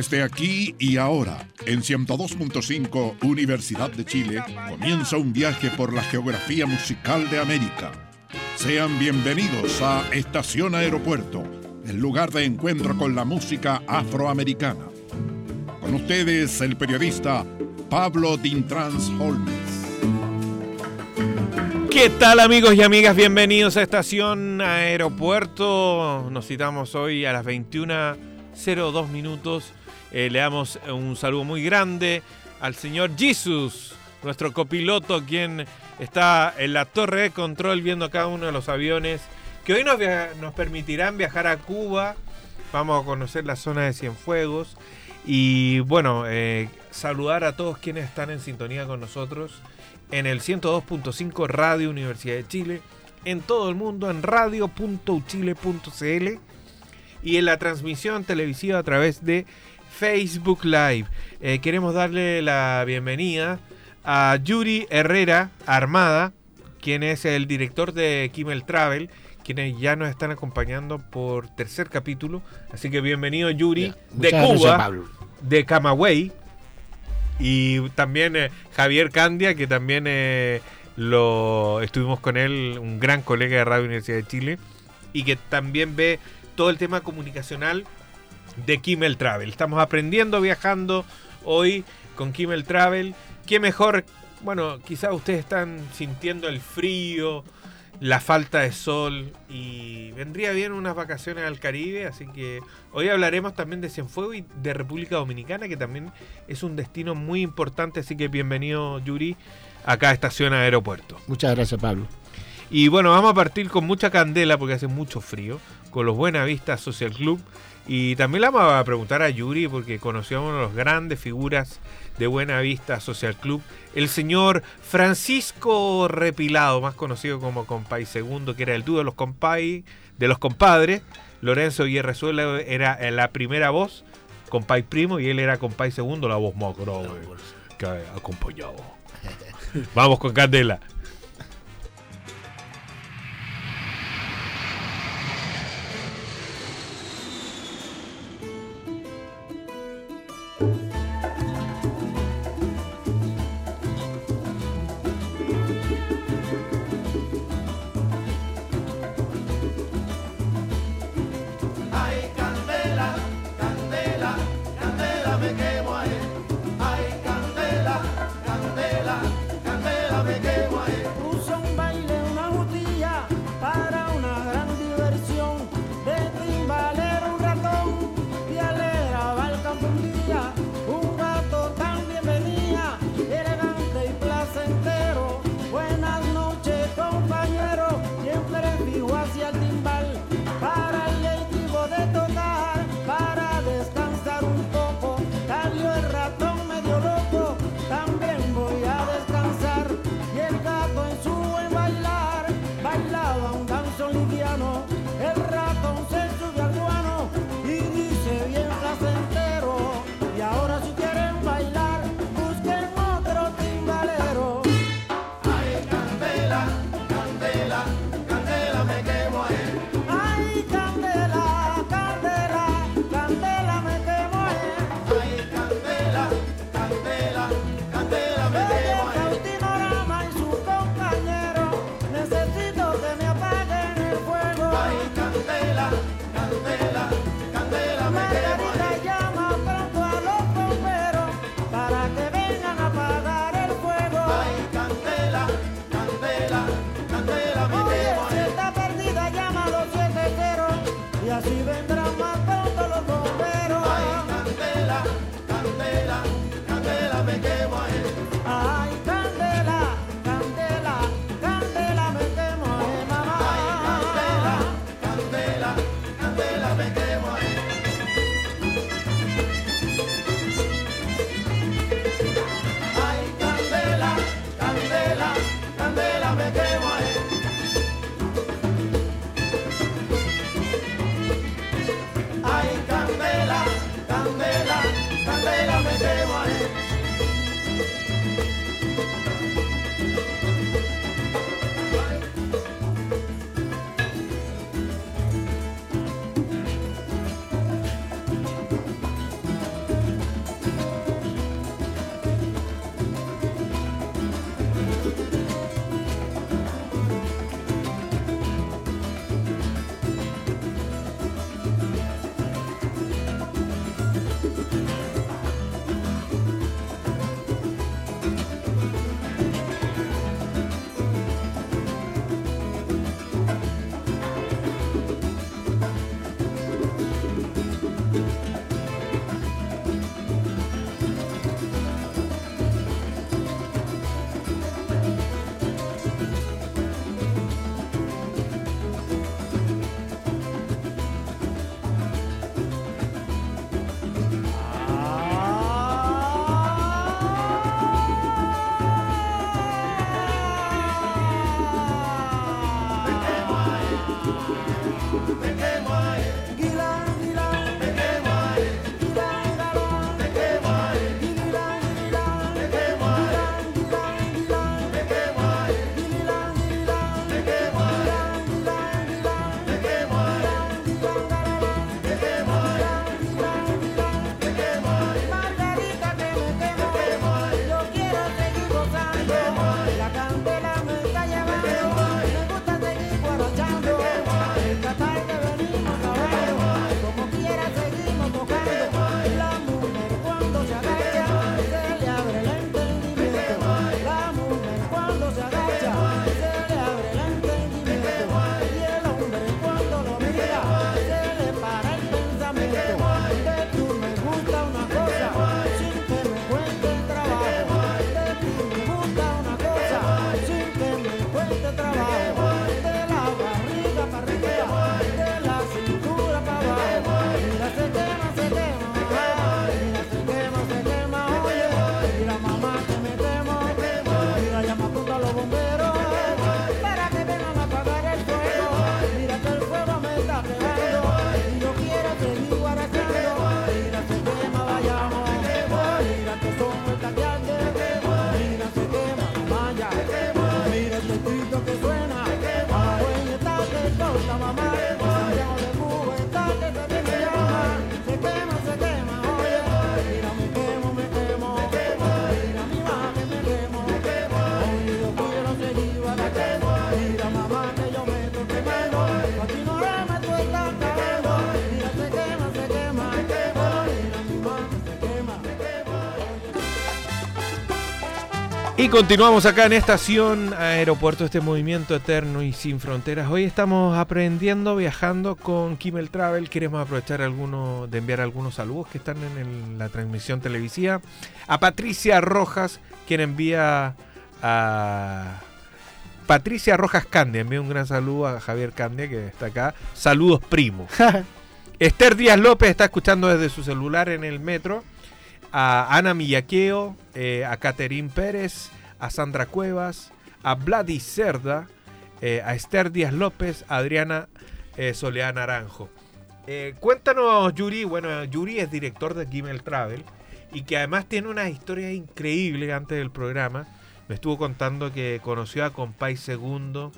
Desde aquí y ahora, en 102.5 Universidad de Chile, comienza un viaje por la geografía musical de América. Sean bienvenidos a Estación Aeropuerto, el lugar de encuentro con la música afroamericana. Con ustedes, el periodista Pablo Dintrans Holmes. ¿Qué tal amigos y amigas? Bienvenidos a Estación Aeropuerto. Nos citamos hoy a las 21.02 minutos. Eh, le damos un saludo muy grande al señor Jesus, nuestro copiloto, quien está en la torre de control viendo cada uno de los aviones que hoy nos, permitirán viajar a Cuba. Vamos a conocer la zona de Cienfuegos. Y bueno, eh, saludar a todos quienes están en sintonía con nosotros en el 102.5 Radio Universidad de Chile, en todo el mundo en radio.uchile.cl y en la transmisión televisiva a través de Facebook Live. Eh, queremos darle la bienvenida a Yuri Herrera Armada, quien es el director de Kimmel Travel, quienes ya nos están acompañando por tercer capítulo. Así que bienvenido Yuri de Cuba, de Camagüey. Y también eh, Javier Candia, que también eh, lo estuvimos con él, un gran colega de Radio Universidad de Chile, y que también ve todo el tema comunicacional de Kimmel Travel. Estamos aprendiendo viajando hoy con Kimmel Travel. Qué mejor, bueno, quizás ustedes están sintiendo el frío, la falta de sol y vendría bien unas vacaciones al Caribe, así que hoy hablaremos también de Cienfuegos y de República Dominicana, que también es un destino muy importante, así que bienvenido Yuri acá a Estación Aeropuerto. Muchas gracias Pablo. Y bueno, vamos a partir con mucha candela porque hace mucho frío, con los Buena Vista Social Club. Y también le vamos a preguntar a Yuri porque conoció a los grandes figuras de Buena Vista Social Club, el señor Francisco Repilado, más conocido como Compay Segundo, que era el dúo de los Compay, de los compadres. Lorenzo Guerrezuela era la primera voz, Compay Primo, y él era Compay Segundo, la voz más grave que acompañado. Vamos con Candela. Cantela me temo a él. Y continuamos acá en Estación Aeropuerto, este movimiento eterno y sin fronteras. Hoy estamos aprendiendo, viajando con Kimmel Travel. Queremos aprovechar alguno, de enviar algunos saludos que están en la transmisión televisiva. A Patricia Rojas, quien envía a Patricia Rojas Candia. Envía un gran saludo a Javier Candia, que está acá. Saludos, primo. Esther Díaz López está escuchando desde su celular en el metro a Ana Millaqueo, eh, a Caterín Pérez, a Sandra Cuevas, a Vladi Cerda, eh, a Esther Díaz López, a Adriana eh, Soleá Naranjo. cuéntanos, Yuri. Bueno, Yuri es director de Gimel Travel y que además tiene una historia increíble antes del programa. Me estuvo contando que conoció a Compay Segundo.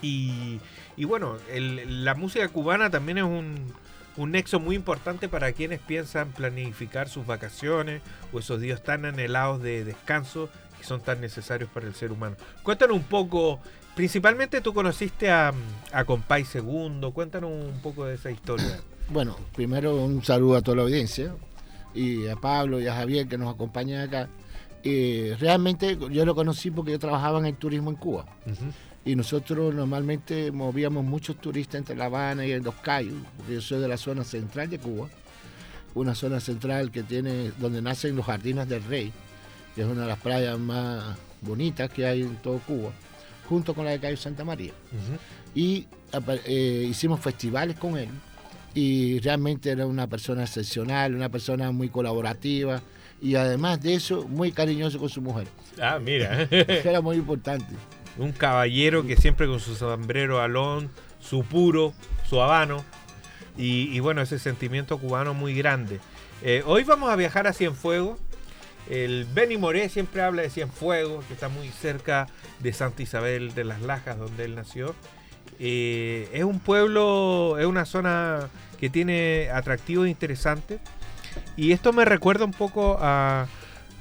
Y, y bueno, la música cubana también es un, un nexo muy importante para quienes piensan planificar sus vacaciones o esos días tan anhelados de descanso que son tan necesarios para el ser humano. Cuéntanos un poco, principalmente tú conociste a, a Compay Segundo, cuéntanos un poco de esa historia. Bueno, primero un saludo a toda la audiencia y a Pablo y a Javier que nos acompañan acá. Eh, realmente yo lo conocí porque yo trabajaba en el turismo en Cuba y nosotros normalmente movíamos muchos turistas entre La Habana y Los Cayos, porque yo soy de la zona central de Cuba, una zona central que tiene donde nacen los jardines del Rey, que es una de las playas más bonitas que hay en todo Cuba, junto con la de Cayo Santa María. Y eh, hicimos festivales con él y realmente era una persona excepcional, una persona muy colaborativa y además de eso muy cariñoso con su mujer. Ah, mira. era muy importante un caballero que siempre con su sombrero alón, su puro, su habano, y, bueno, ese sentimiento cubano muy grande. Eh, hoy vamos a viajar a Cienfuegos. El Benny Moré siempre habla de Cienfuegos, que está muy cerca de Santa Isabel de las Lajas, donde él nació. Eh, es un pueblo, es una zona que tiene atractivos interesantes. Y esto me recuerda un poco a,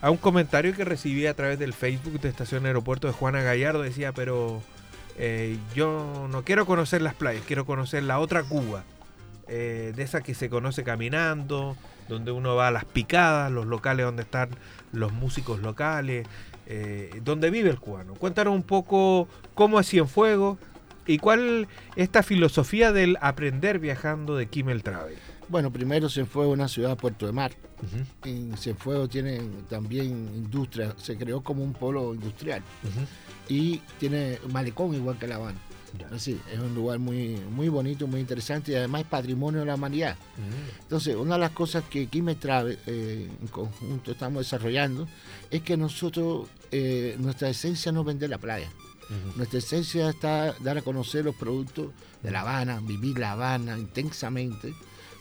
a un comentario que recibí a través del Facebook de Estación Aeropuerto de Juana Gallardo. Decía, pero eh, yo no quiero conocer las playas, quiero conocer la otra Cuba. Eh, de esa que se conoce caminando, donde uno va a las picadas, los locales donde están los músicos locales, eh, donde vive el cubano. Cuéntanos un poco cómo es Cienfuegos y cuál es esta filosofía del aprender viajando de Kimmel Travel. Bueno, primero Cienfuegos es una ciudad Puerto de Mar. En Cienfuegos tiene también industria, se creó como un polo industrial. Y tiene malecón igual que La Habana. Así, es un lugar muy, muy bonito, muy interesante y además es patrimonio de la humanidad. Entonces, una de las cosas que aquí me trae, eh, en conjunto estamos desarrollando, es que nosotros, eh, nuestra esencia no es vender la playa. Nuestra esencia está dar a conocer los productos de La Habana, vivir La Habana intensamente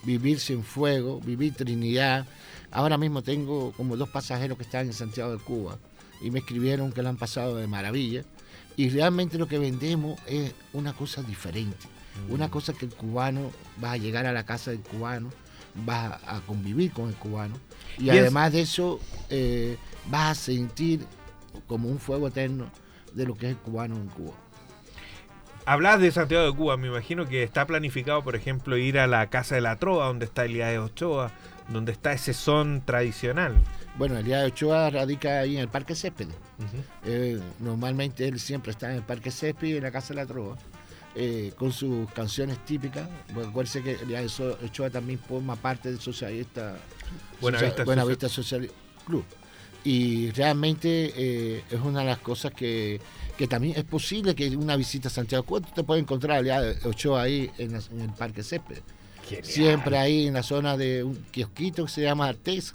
vivir sin fuego, vivir Trinidad. Ahora mismo tengo como dos pasajeros que están en Santiago de Cuba y me escribieron que lo han pasado de maravilla. Y realmente lo que vendemos es una cosa diferente, mm. una cosa que el cubano va a llegar a la casa del cubano, va a convivir con el cubano y, además de eso eh, va a sentir como un fuego eterno de lo que es el cubano en Cuba. Hablas de Santiago de Cuba, me imagino que está planificado, por ejemplo, ir a la Casa de la Trova, donde está de Ochoa, donde está ese son tradicional. Bueno, de Ochoa radica ahí en el Parque Céspedes. Eh, normalmente él siempre está en el Parque Céspedes y en la Casa de la Trova. Eh, con sus canciones típicas. Bueno, acuérdense que Elías Ochoa también forma parte del socialista Buena Vista Social Club. Y realmente eh, es una de las cosas que que también es posible que una visita a Santiago. ¿Cuánto te puede encontrar de Ochoa ahí en, el Parque Césped? Siempre ahí en la zona de un kiosquito que se llama Artes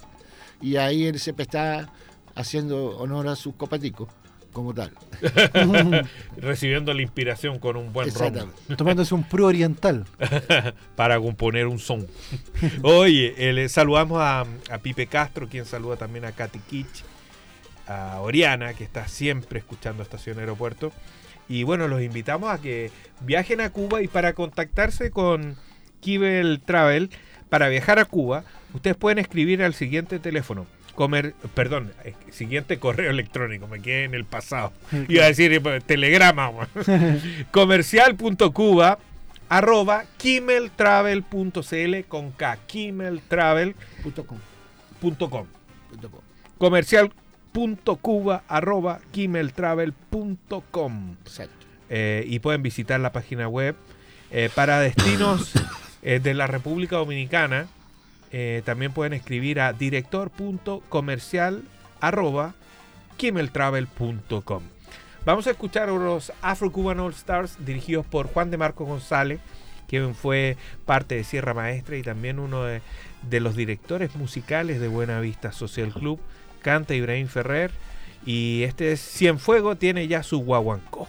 y ahí él siempre está haciendo honor a sus copeticos como tal. Recibiendo la inspiración con un buen ron. Tomándose un pro oriental. Para componer un son. Oye, le saludamos a, a, Pipe Castro, quien saluda también a Katy Kitsch a Oriana, que está siempre escuchando Estación Aeropuerto. Y bueno, los invitamos a que viajen a Cuba y para contactarse con Kibel Travel, para viajar a Cuba, ustedes pueden escribir al siguiente teléfono. Comer, perdón, eh, siguiente correo electrónico, me quedé en el pasado. Iba a decir eh, telegrama. comercial.cuba arroba kimeltravel.cl con K, kimeltravel.com. Comercial .cuba.kimeltravel.com eh, y pueden visitar la página web eh, para destinos eh, de la República Dominicana. También pueden escribir a director.comercial.kimeltravel.com. Vamos a escuchar a los Afro Cuban All Stars dirigidos por Juan de Marco González, quien fue parte de Sierra Maestra y también uno de, los directores musicales de Buena Vista Social Club. Canta Ibrahim Ferrer y este Cienfuego tiene ya su guaguancó.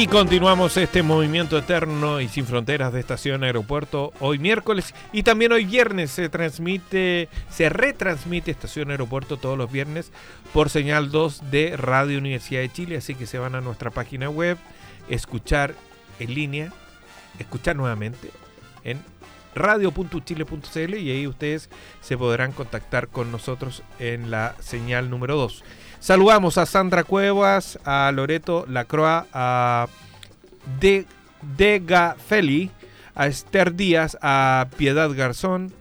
Y continuamos este movimiento eterno y sin fronteras de estación aeropuerto hoy miércoles y también hoy viernes se transmite, se retransmite estación aeropuerto todos los viernes por señal 2 de Radio Universidad de Chile, así que se van a nuestra página web, escuchar en línea, escuchar nuevamente en radio.chile.cl y ahí ustedes se podrán contactar con nosotros en la señal número 2. Saludamos a Sandra Cuevas, a Loreto Lacroix, a De, Dega Feli, a Esther Díaz, a Piedad Garzón,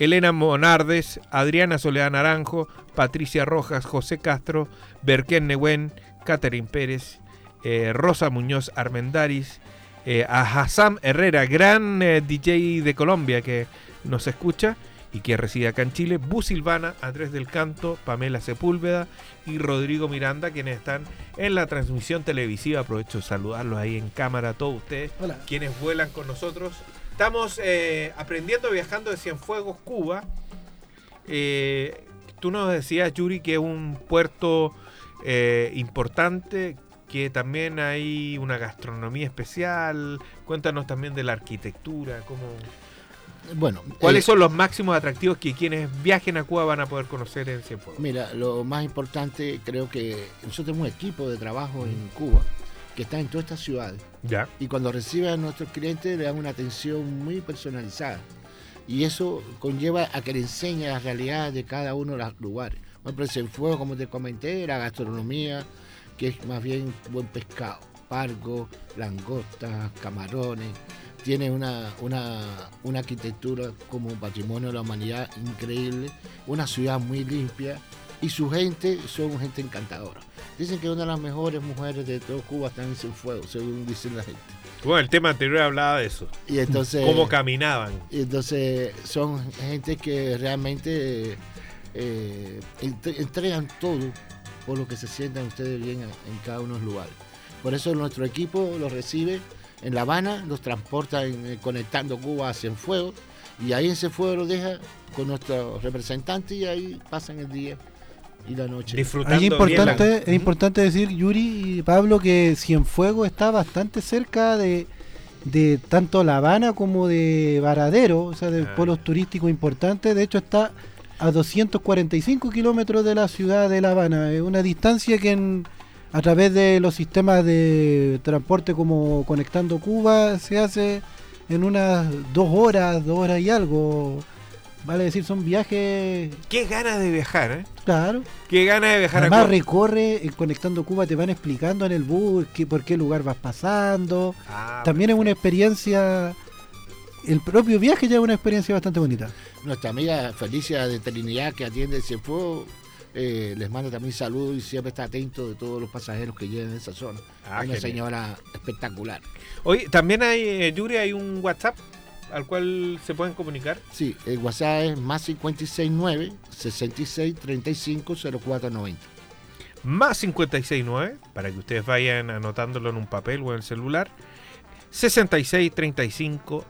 Elena Monardes, Adriana Soledad Naranjo, Patricia Rojas, José Castro, Berquén Nehuen, Catherine Pérez, eh, Rosa Muñoz Armendaris, eh, a Hassam Herrera, gran eh, DJ de Colombia que nos escucha y que reside acá en Chile, Bu Silvana, Andrés del Canto, Pamela Sepúlveda y Rodrigo Miranda, quienes están en la transmisión televisiva. Aprovecho de saludarlos ahí en cámara a todos ustedes, Hola. quienes vuelan con nosotros. Estamos eh, aprendiendo viajando de Cienfuegos, Cuba. Eh, tú nos decías, Yuri, que es un puerto eh, importante, que también hay una gastronomía especial. Cuéntanos también de la arquitectura, cómo... Bueno, ¿Cuáles eh, son los máximos atractivos que quienes viajen a Cuba van a poder conocer en Cienfuegos? Mira, lo más importante creo que nosotros tenemos un equipo de trabajo en Cuba que está en todas estas ciudades Ya. y cuando reciben a nuestros clientes le dan una atención muy personalizada y eso conlleva a que le enseñe las realidades de cada uno de los lugares. Por ejemplo, en Cienfuegos, como te comenté, la gastronomía, que es más bien buen pescado, pargo, langostas, camarones, tiene una, una, una arquitectura como patrimonio de la humanidad increíble, una ciudad muy limpia y su gente son gente encantadora. Dicen que una de las mejores mujeres de todo Cuba están en Cienfuegos, según dicen la gente. Bueno, el tema anterior hablaba de eso. Y entonces, Cómo caminaban. y entonces son gente que realmente eh, entre- entregan todo por lo que se sientan ustedes bien en, en cada uno de los lugares. Por eso nuestro equipo los recibe en La Habana, los transporta en, eh, conectando Cuba a Cienfuegos y ahí en Cienfuegos los deja con nuestros representantes y ahí pasan el día y la noche. Disfrutando bien importante, la- es importante decir, Yuri y Pablo, que Cienfuegos está bastante cerca de, de tanto La Habana como de Varadero, o sea, de Ah, turísticos importantes. De hecho, está a 245 kilómetros de la ciudad de La Habana. Es una distancia que en- a través de los sistemas de transporte como Conectando Cuba se hace en unas dos horas, dos horas y algo. Vale decir, son viajes, Qué ganas de viajar, ¿eh? claro. Qué ganas de viajar a Además Cuba. recorre en Conectando Cuba, te van explicando en el bus qué- por qué lugar vas pasando. Ah, También es una experiencia, el propio viaje ya es una experiencia bastante bonita. Nuestra amiga Felicia de Trinidad que atiende Cienfuegos eh, les manda también saludos y siempre está atento de todos los pasajeros que llegan en esa zona. Ah, una genial. señora espectacular. Oye, también hay, eh, Yuri, hay un WhatsApp al cual se pueden comunicar. Sí, el WhatsApp es más 569 66 35 0490. Más 569, para que ustedes vayan anotándolo en un papel o en el celular. 66 35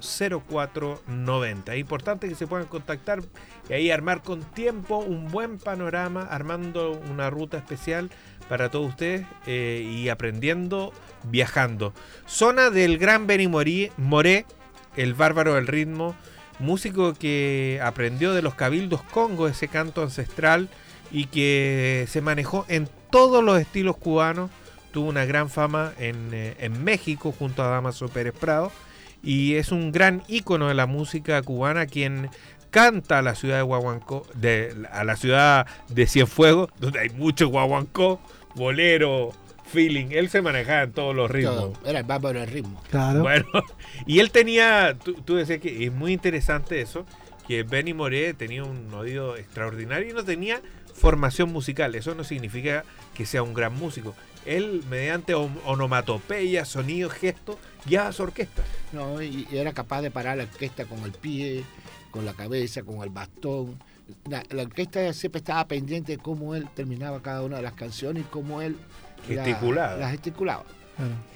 04 90. Es importante que se puedan contactar y ahí armar con tiempo un buen panorama, armando una ruta especial para todos ustedes eh, y aprendiendo viajando. Zona del gran Benny Mori- Moré, el bárbaro del ritmo, músico que aprendió de los cabildos congo ese canto ancestral y que se manejó en todos los estilos cubanos. Tuvo una gran fama en, eh, en México junto a Damaso Pérez Prado y es un gran ícono de la música cubana quien canta a la ciudad de Guaguancó, de, a la ciudad de Cienfuegos, donde hay mucho guaguancó, bolero, feeling. Él se manejaba en todos los ritmos. Todo, Era el bárbaro del ritmo. Claro. Bueno, y él tenía, tú, tú decías que es muy interesante eso, que Benny Moré tenía un oído extraordinario y no tenía formación musical. Eso no significa que sea un gran músico. Él, mediante on- onomatopeya, sonidos, gestos, guiaba su orquesta. ¿no? Y, era capaz de parar la orquesta con el pie, con la cabeza, con el bastón. La, la orquesta siempre estaba pendiente de cómo él terminaba cada una de las canciones y cómo él la- Gesticulaba. la gesticulaba.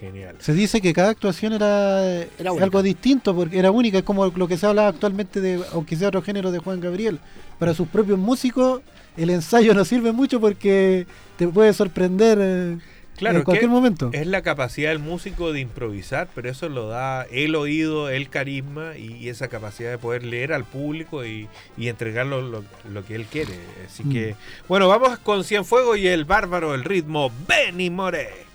Genial. Se dice que cada actuación era, eh, algo distinto, porque era única, es como lo que se habla actualmente de, aunque sea otro género de Juan Gabriel. Para sus propios músicos, el ensayo no sirve mucho porque te puede sorprender eh, claro, en cualquier momento. Es la capacidad del músico de improvisar, pero eso lo da el oído, el carisma y, esa capacidad de poder leer al público y, y lo, que él quiere. Así mm. que, bueno, vamos con Cienfuego y el bárbaro del ritmo, Benny More.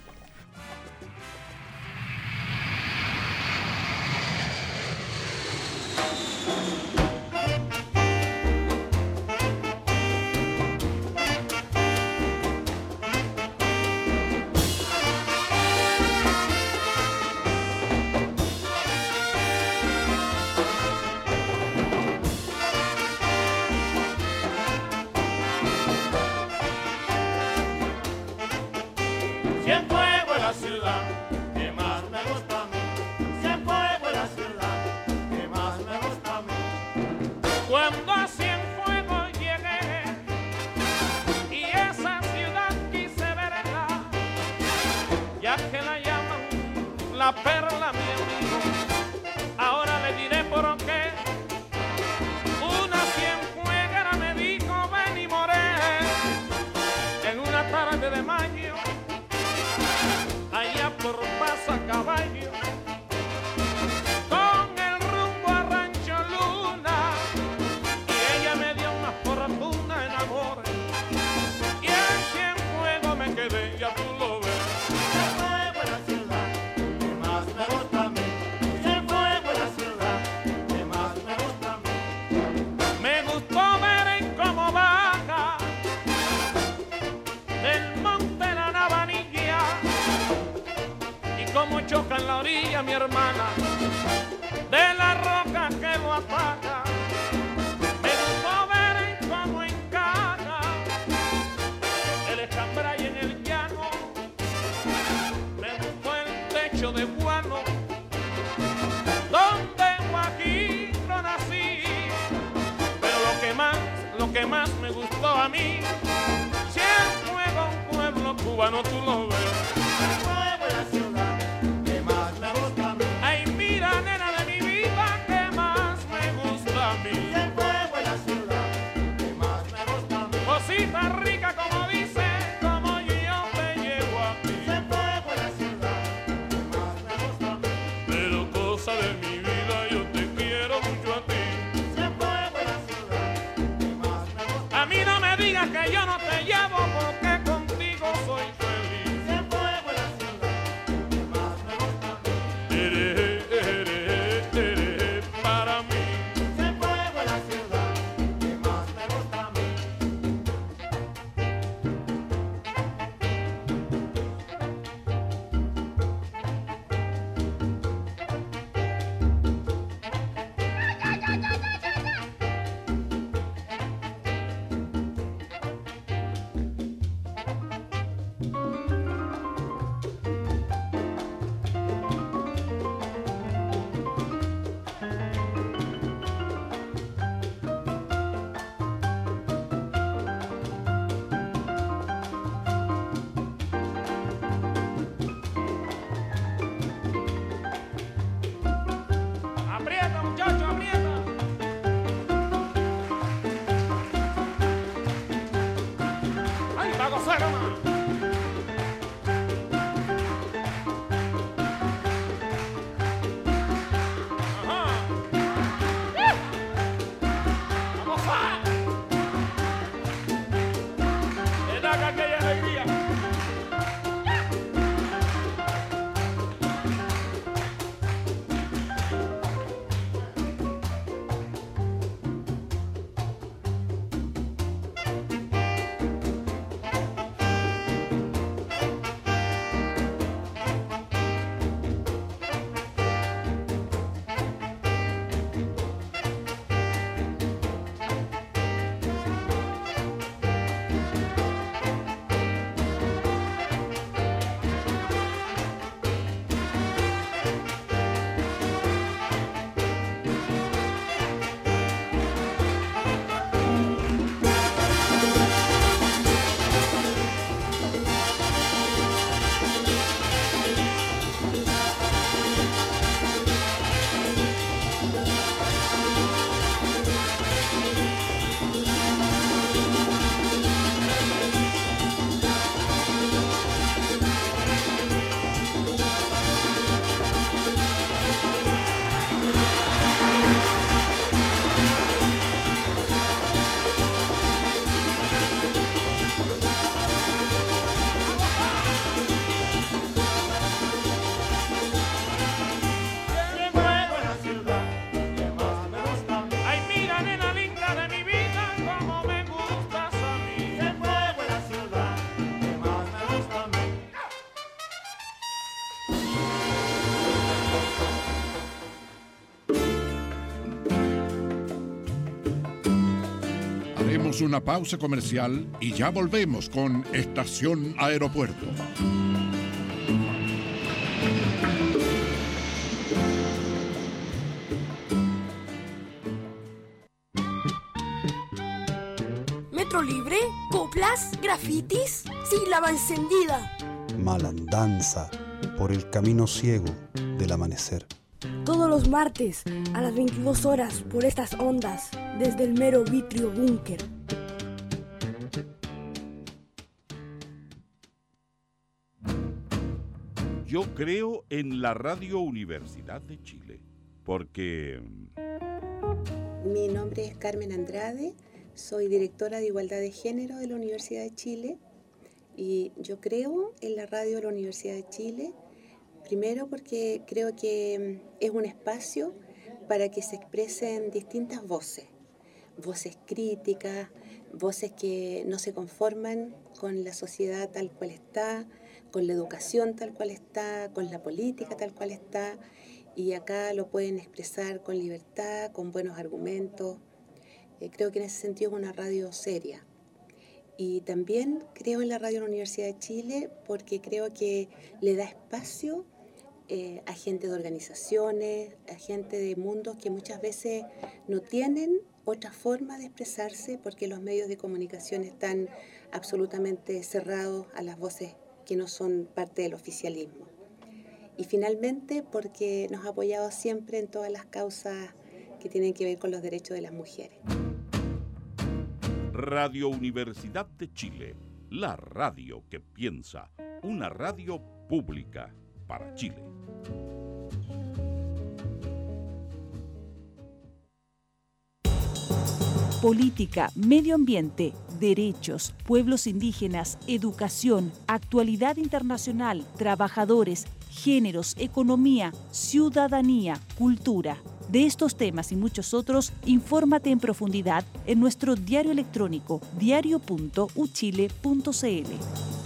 Una pausa comercial y ya volvemos con Estación Aeropuerto. Metro libre, coplas, grafitis, sílaba encendida. Malandanza por el camino ciego del amanecer. Todos los martes a las 22 horas por estas ondas desde el mero vitrio búnker. Yo creo en la Radio Universidad de Chile, porque... Mi nombre es Carmen Andrade, soy directora de Igualdad de Género de la Universidad de Chile y yo creo en la radio de la Universidad de Chile, primero porque creo que es un espacio para que se expresen distintas voces, voces críticas, voces que no se conforman con la sociedad tal cual está, con la educación tal cual está, con la política tal cual está, y acá lo pueden expresar con libertad, con buenos argumentos. Eh, creo que en ese sentido es una radio seria. Y también creo en la radio de la Universidad de Chile porque creo que le da espacio eh, a gente de organizaciones, a gente de mundos que muchas veces no tienen otra forma de expresarse porque los medios de comunicación están absolutamente cerrados a las voces que no son parte del oficialismo. Y finalmente porque nos ha apoyado siempre en todas las causas que tienen que ver con los derechos de las mujeres. Radio Universidad de Chile, la radio que piensa, una radio pública para Chile. Política, medio ambiente, derechos, pueblos indígenas, educación, actualidad internacional, trabajadores, géneros, economía, ciudadanía, cultura. De estos temas y muchos otros, infórmate en profundidad en nuestro diario electrónico diario.uchile.cl.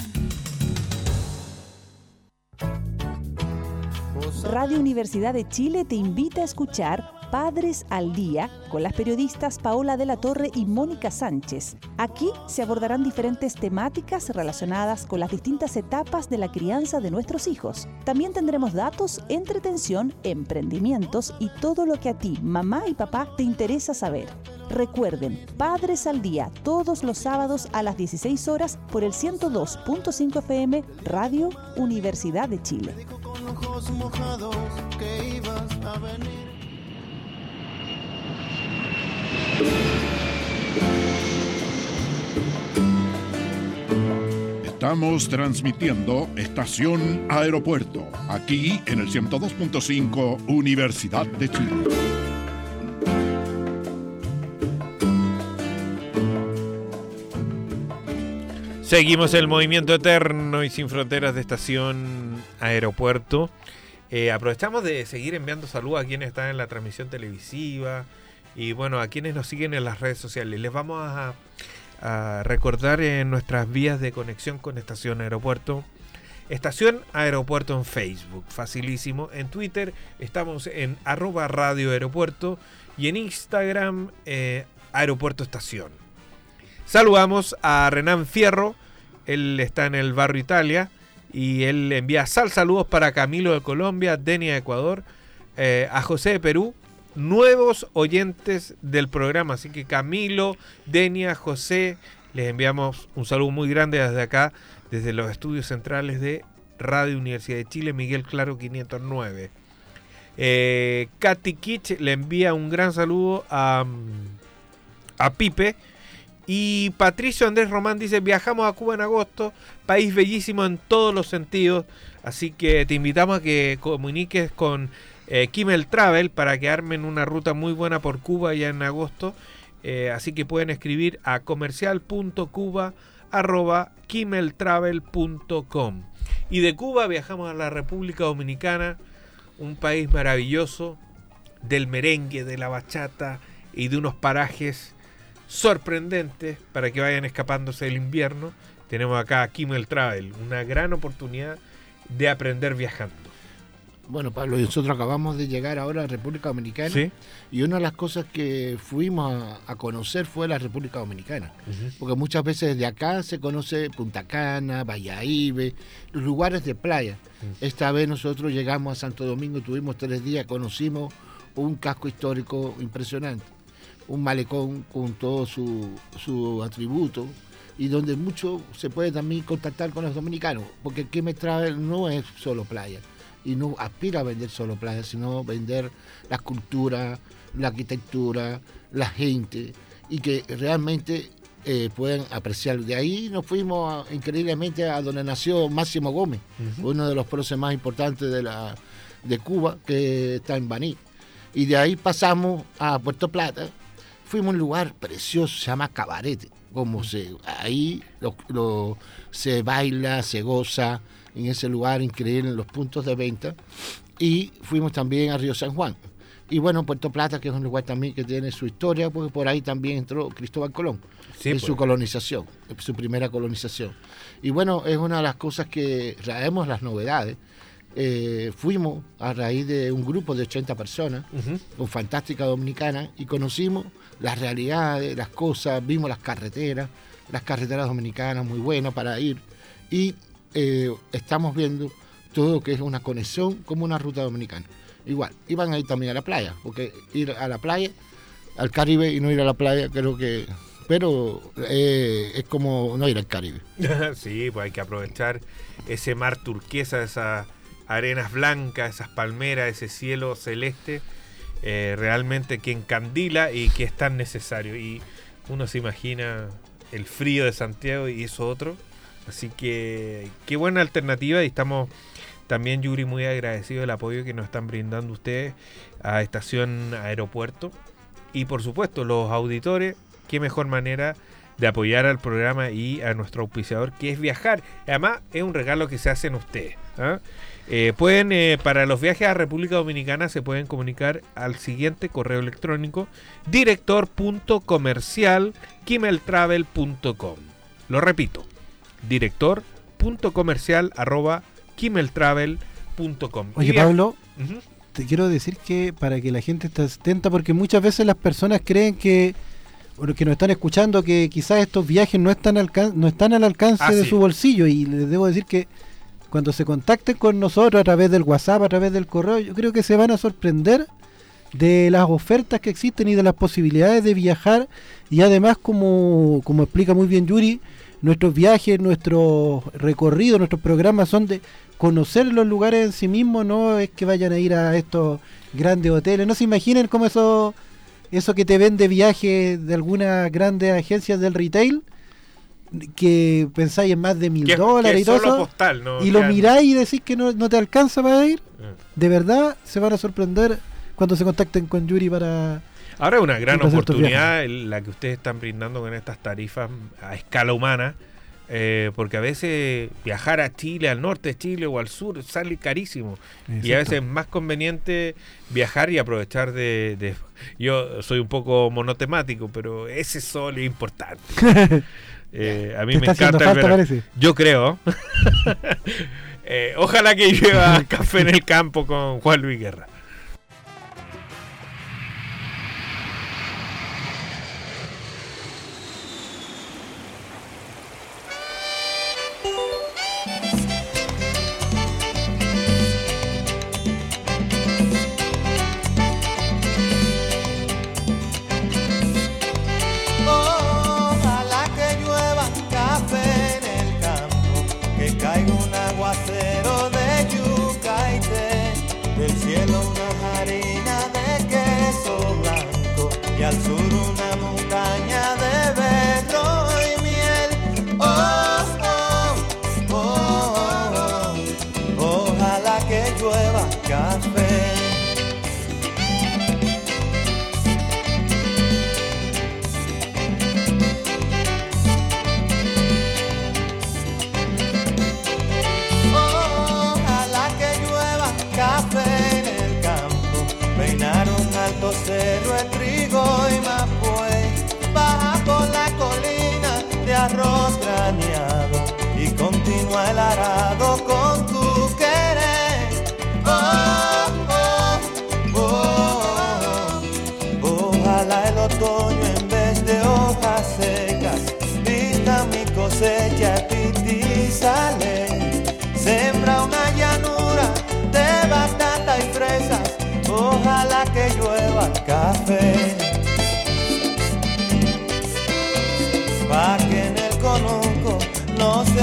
Radio Universidad de Chile te invita a escuchar Padres al Día con las periodistas Paola de la Torre y Mónica Sánchez. Aquí se abordarán diferentes temáticas relacionadas con las distintas etapas de la crianza de nuestros hijos. También tendremos datos, entretención, emprendimientos y todo lo que a ti, mamá y papá, te interesa saber. Recuerden, Padres al Día, todos los sábados a las 16 horas por el 102.5 FM Radio Universidad de Chile. Estamos transmitiendo Estación Aeropuerto, aquí en el 102.5 Universidad de Chile. Seguimos el movimiento eterno y sin fronteras de Estación Aeropuerto. Eh, aprovechamos de seguir enviando saludos a quienes están en la transmisión televisiva y bueno, a quienes nos siguen en las redes sociales. Les vamos a, recordar en nuestras vías de conexión con Estación Aeropuerto. Estación Aeropuerto en Facebook, facilísimo. En Twitter estamos en arroba radio aeropuerto y en Instagram eh, Aeropuerto Estación. Saludamos a Renan Fierro, él está en el barrio Italia y él envía sal saludos para Camilo de Colombia, Denia de Ecuador, eh, a José de Perú, nuevos oyentes del programa. Así que Camilo, Denia, José, les enviamos un saludo muy grande desde acá, desde los estudios centrales de Radio Universidad de Chile, Miguel Claro 509. Eh, Katy Kitsch le envía un gran saludo a, a Pipe. Y Patricio Andrés Román dice, viajamos a Cuba en agosto, país bellísimo en todos los sentidos, así que te invitamos a que comuniques con eh, Travel para que armen una ruta muy buena por Cuba ya en agosto, eh, así que pueden escribir a comercial.cuba.kimmeltravel.com. Y de Cuba viajamos a la República Dominicana, un país maravilloso, del merengue, de la bachata y de unos parajes sorprendentes para que vayan escapándose del invierno. Tenemos acá a Kimmel Travel, una gran oportunidad de aprender viajando. Bueno, Pablo, nosotros acabamos de llegar ahora a la República Dominicana y una de las cosas que fuimos a, a conocer fue la República Dominicana, porque muchas veces de acá se conoce Punta Cana, Valladolid, los lugares de playa. Esta vez nosotros llegamos a Santo Domingo, tuvimos tres días, conocimos un casco histórico impresionante, un malecón con todo su, su atributo y donde mucho se puede también contactar con los dominicanos, porque el me trae no es solo playa y no aspira a vender solo playa, sino vender la cultura, la arquitectura, la gente y que realmente eh, pueden apreciar. De ahí nos fuimos increíblemente a donde nació Máximo Gómez, uno de los próceres más importantes de, la, de Cuba, que está en Baní. Y de ahí pasamos a Puerto Plata. Fuimos a un lugar precioso, se llama Cabarete. Como se, ahí se baila, se goza, en ese lugar increíble, en los puntos de venta. Y fuimos también a Río San Juan. Y bueno, Puerto Plata, que es un lugar también que tiene su historia, porque por ahí también entró Cristóbal Colón en su pues. colonización, su primera colonización. Y bueno, es una de las cosas que traemos las novedades. Eh, fuimos a raíz de un grupo de 80 personas con Fantástica Dominicana y conocimos las realidades, las cosas, vimos las carreteras, las carreteras dominicanas muy buenas para ir. Y eh, estamos viendo todo lo que es una conexión como una ruta dominicana. Igual, iban a ir también a la playa, porque ir a la playa, al Caribe y no ir a la playa, creo que... Pero eh, es como no ir al Caribe. sí, pues hay que aprovechar ese mar turquesa, esas arenas blancas, esas palmeras, ese cielo celeste, eh, realmente que encandila y que es tan necesario. Y uno se imagina el frío de Santiago y eso otro Así que qué buena alternativa y estamos también, Yuri, muy agradecidos del apoyo que nos están brindando ustedes a Estación Aeropuerto. Y por supuesto, los auditores, qué mejor manera de apoyar al programa y a nuestro auspiciador, que es viajar. Además, es un regalo que se hacen ustedes. ¿ah? Eh, pueden, eh, para los viajes a República Dominicana, se pueden comunicar al siguiente correo electrónico: director.comercial.kimeltravel.com. Lo repito, director.comercial arroba Oye, Pablo, te quiero decir que para que la gente esté atenta, porque muchas veces las personas creen que, o que nos están escuchando, que quizás estos viajes no están, no están al alcance ah, de su bolsillo. Y les debo decir que cuando se contacten con nosotros a través del WhatsApp, a través del correo, yo creo que se van a sorprender de las ofertas que existen y de las posibilidades de viajar. Y además, como, como explica muy bien Yuri, nuestros viajes, nuestros recorridos, nuestros programas son de conocer los lugares en sí mismos, no es que vayan a ir a estos grandes hoteles. No se imaginen cómo eso, eso que te vende viajes de algunas grandes agencias del retail, que pensáis en más de mil dólares y todo eso, y lo miráis y decís que no, te alcanza para ir, ah. de verdad se van a sorprender cuando se contacten con Yuri para Ahora es una gran oportunidad la que ustedes están brindando con estas tarifas a escala humana, eh, porque a veces viajar a Chile, al norte de Chile o al sur, sale carísimo. Y a veces es más conveniente viajar y aprovechar de, Yo soy un poco monotemático, pero ese sol es importante. Eh, a mí me encanta el Yo creo. Eh, ojalá que lleva café en el campo con Juan Luis Guerra.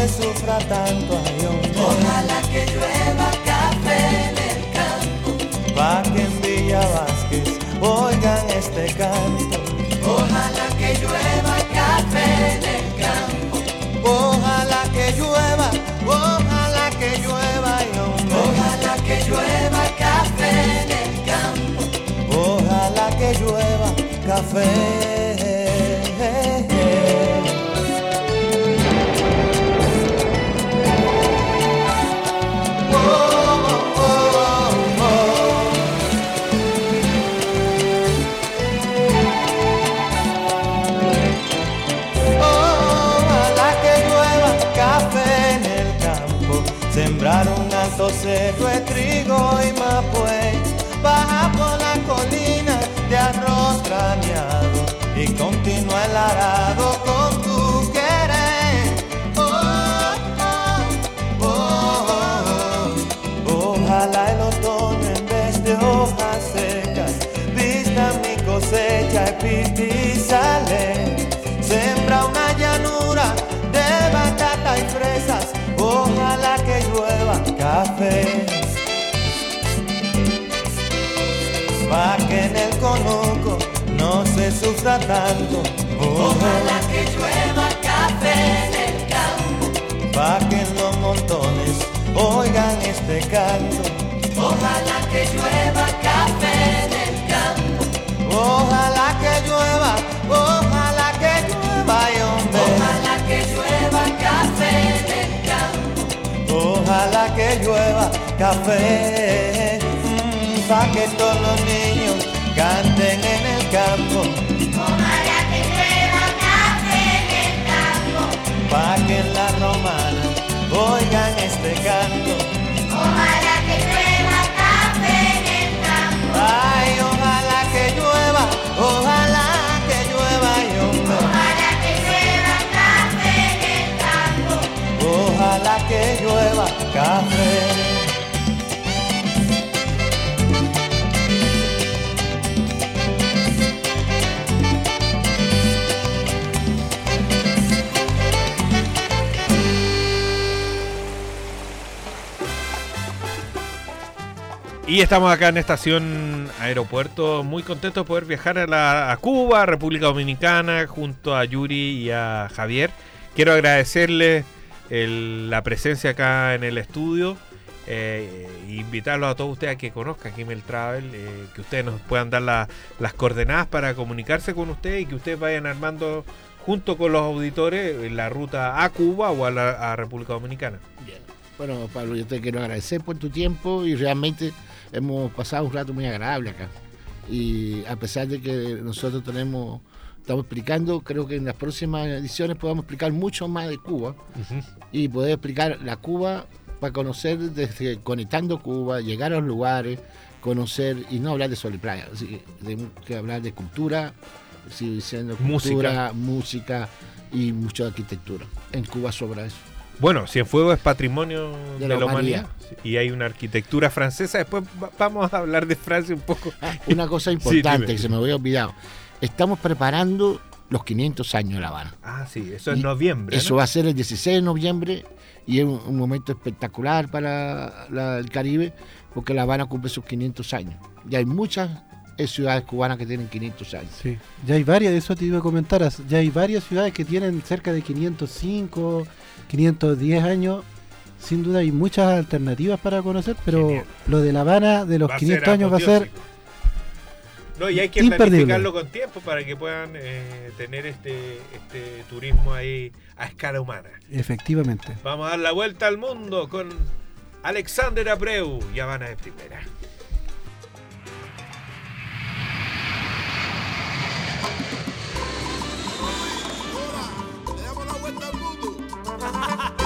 Sufra tanto, ay hombre. Ojalá que llueva café en el campo. Pa' que en Villa Vázquez oigan este canto. Ojalá que llueva café en el campo. Ojalá que llueva, ojalá que llueva, hombre. Ojalá que llueva café en el campo. Ojalá que llueva café. Cerro de trigo y mapuey, baja por la colina de arroz graneado y continúa el arado café. Pa' que en el conuco no se sufra tanto. Ojalá que llueva café en el campo. Pa' que en los montones oigan este canto. Ojalá que llueva café en el campo. Ojalá que llueva, ojalá que llueva café, mm, pa' que todos los niños canten en el campo, Ojalá que llueva café en el campo. pa' que en la romana oigan este canto. Y estamos acá en estación aeropuerto, muy contentos de poder viajar a, la, a Cuba, República Dominicana, junto a Yuri y a Javier. Quiero agradecerles el- la presencia acá en el estudio. eh, invitarlos a todos ustedes a que conozcan Gmail Travel, eh, que ustedes nos puedan dar la- las coordenadas para comunicarse con ustedes y que ustedes vayan armando junto con los auditores la ruta a Cuba o a la a República Dominicana. Bueno, Pablo, yo te quiero agradecer por tu tiempo y realmente hemos pasado un rato muy agradable acá. Y a pesar de que nosotros tenemos, estamos explicando, creo que en las próximas ediciones podamos explicar mucho más de Cuba y poder explicar la Cuba para conocer desde conectando Cuba, llegar a los lugares, conocer y no hablar de sol y playa, así que hablar de cultura, diciendo cultura, música y mucha arquitectura. En Cuba sobra eso. Bueno, Cienfuegos es patrimonio de, De la humanidad. humanidad. Y hay una arquitectura francesa. Después va- vamos a hablar de Francia un poco. Una cosa importante que se me había olvidado. Estamos preparando los 500 años de La Habana. Ah, sí, eso es noviembre. Eso ¿no? va a ser el 16 de noviembre y es un, un momento espectacular para la- el Caribe porque La Habana cumple sus 500 años. Y hay muchas eh, ciudades cubanas que tienen 500 años. Sí, ya hay varias, eso te iba a comentar, ya hay varias ciudades que tienen cerca de 505, 510 años. Sin duda hay muchas alternativas para conocer, pero Genial. lo de La Habana de los Va a 500 ser años va a ser. No, y hay que imperdible. planificarlo con tiempo para que puedan eh, tener este, este turismo ahí a escala humana. efectivamente. Vamos a dar la vuelta al mundo con Alexander Abreu y Habana de Primera. Seguro,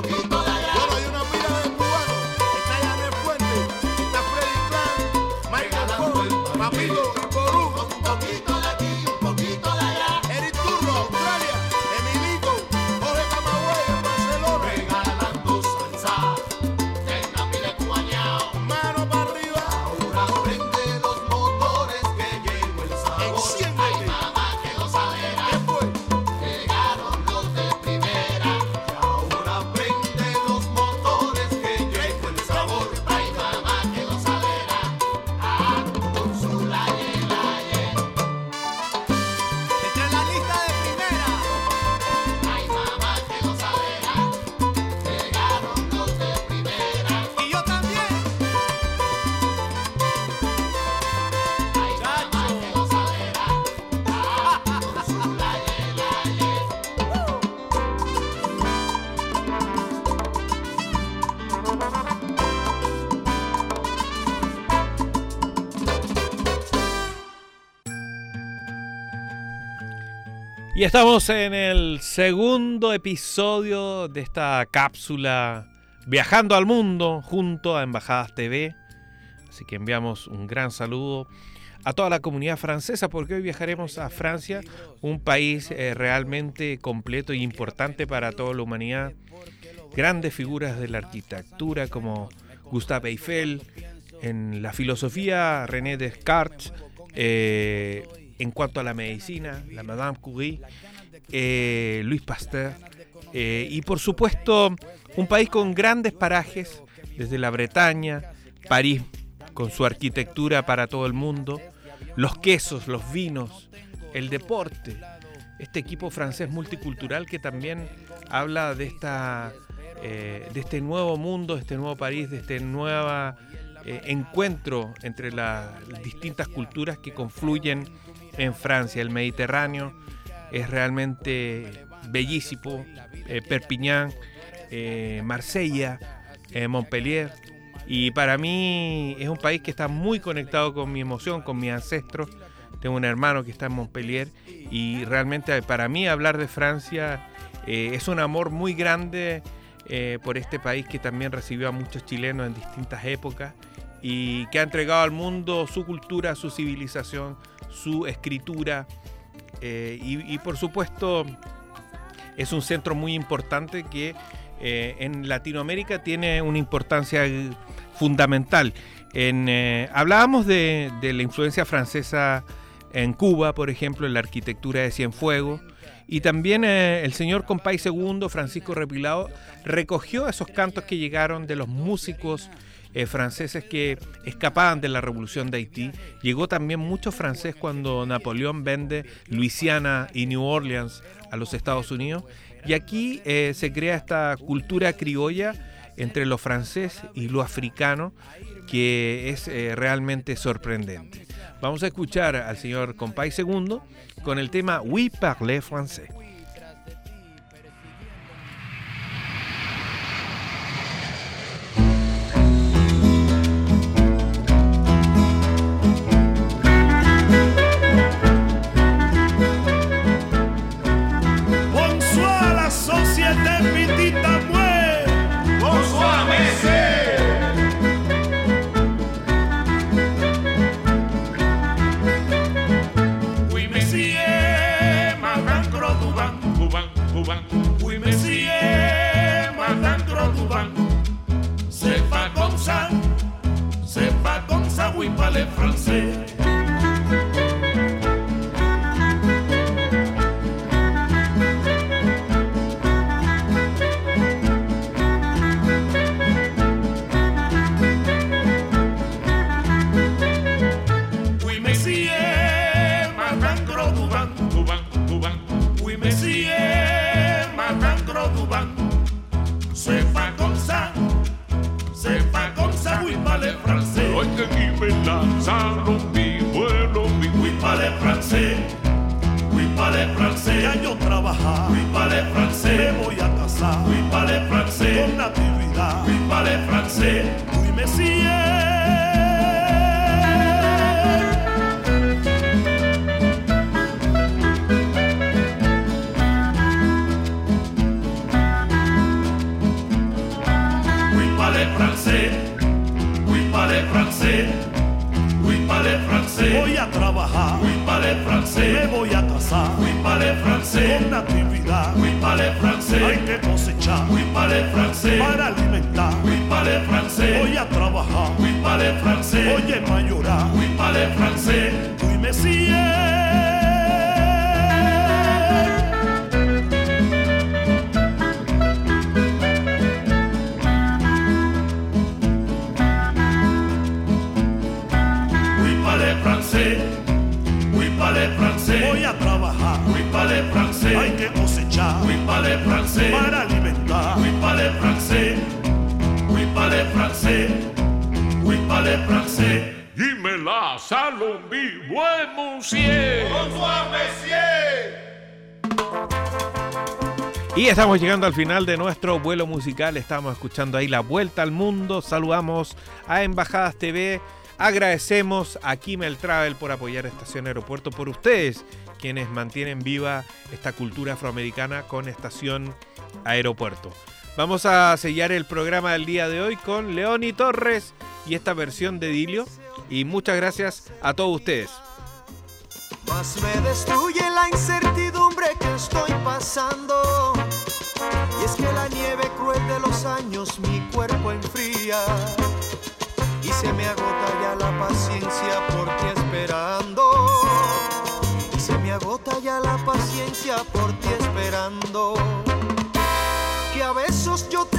poquito Y estamos en el segundo episodio de esta cápsula Viajando al Mundo junto a Embajadas TV. Así que enviamos un gran saludo a toda la comunidad francesa porque hoy viajaremos a Francia, un país eh, realmente completo e importante para toda la humanidad. Grandes figuras de la arquitectura como Gustave Eiffel, en la filosofía René Descartes, eh, en cuanto a la medicina, la Madame Curie, eh, Luis Pasteur, eh, y por supuesto un país con grandes parajes, desde la Bretaña, París con su arquitectura para todo el mundo, los quesos, los vinos, el deporte, este equipo francés multicultural que también habla de esta eh, de este nuevo mundo, de este nuevo París, de este nuevo encuentro entre la- las distintas culturas que confluyen en Francia. El Mediterráneo es realmente bellísimo. eh, Perpignan, eh, Marsella, eh, Montpellier. Y para mí es un país que está muy conectado con mi emoción, con mis ancestros. Tengo un hermano que está en Montpellier y realmente para mí hablar de Francia eh, es un amor muy grande eh, por este país que también recibió a muchos chilenos en distintas épocas y que ha entregado al mundo su cultura, su civilización, su escritura eh, y, por supuesto es un centro muy importante que eh, en Latinoamérica tiene una importancia fundamental. En, eh, hablábamos de, la influencia francesa en Cuba, por ejemplo, en la arquitectura de Cienfuegos. Y también el señor Compay II, Francisco Repilado, recogió esos cantos que llegaron de los músicos eh, franceses que escapaban de la revolución de Haití. Llegó también mucho francés cuando Napoleón vende Luisiana y New Orleans a los Estados Unidos. Y aquí eh, se crea esta cultura criolla entre lo francés y lo africano que es eh, realmente sorprendente. Vamos a escuchar al señor Compay II con el tema Oui parlez français. Français. Oui, Messie. Oui, parler français. Oui, français. Voy a trabajar. Oui, parler français. Hay que cosechar. Oui, parler français. Para alimentar. Oui, parler français. Oui, parler français. Oui, parler français. Salombi, buen monsieur. Bonsoir. Y estamos llegando al final de nuestro vuelo musical. Estamos escuchando ahí la vuelta al mundo. Saludamos a Embajadas TV. Agradecemos a Kimel Travel por apoyar Estación Aeropuerto, por ustedes, quienes mantienen viva esta cultura afroamericana con Estación Aeropuerto. Vamos a sellar el programa del día de hoy con Leoni Torres y esta versión de Dilio. Y muchas gracias a todos ustedes. Más me destruye la incertidumbre que estoy pasando. Y es que la nieve cruel de los años mi cuerpo enfría. Y se me agota ya la paciencia por ti esperando. Y se me agota ya la paciencia por ti esperando. Que a besos yo te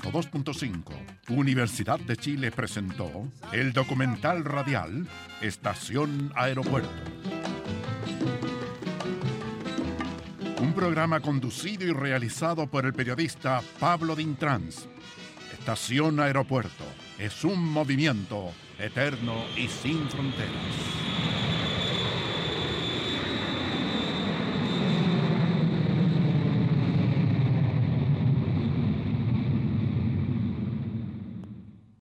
102.5 Universidad de Chile presentó el documental radial Estación Aeropuerto. Un programa conducido y realizado por el periodista Pablo Dintrans. Estación Aeropuerto es un movimiento eterno y sin fronteras.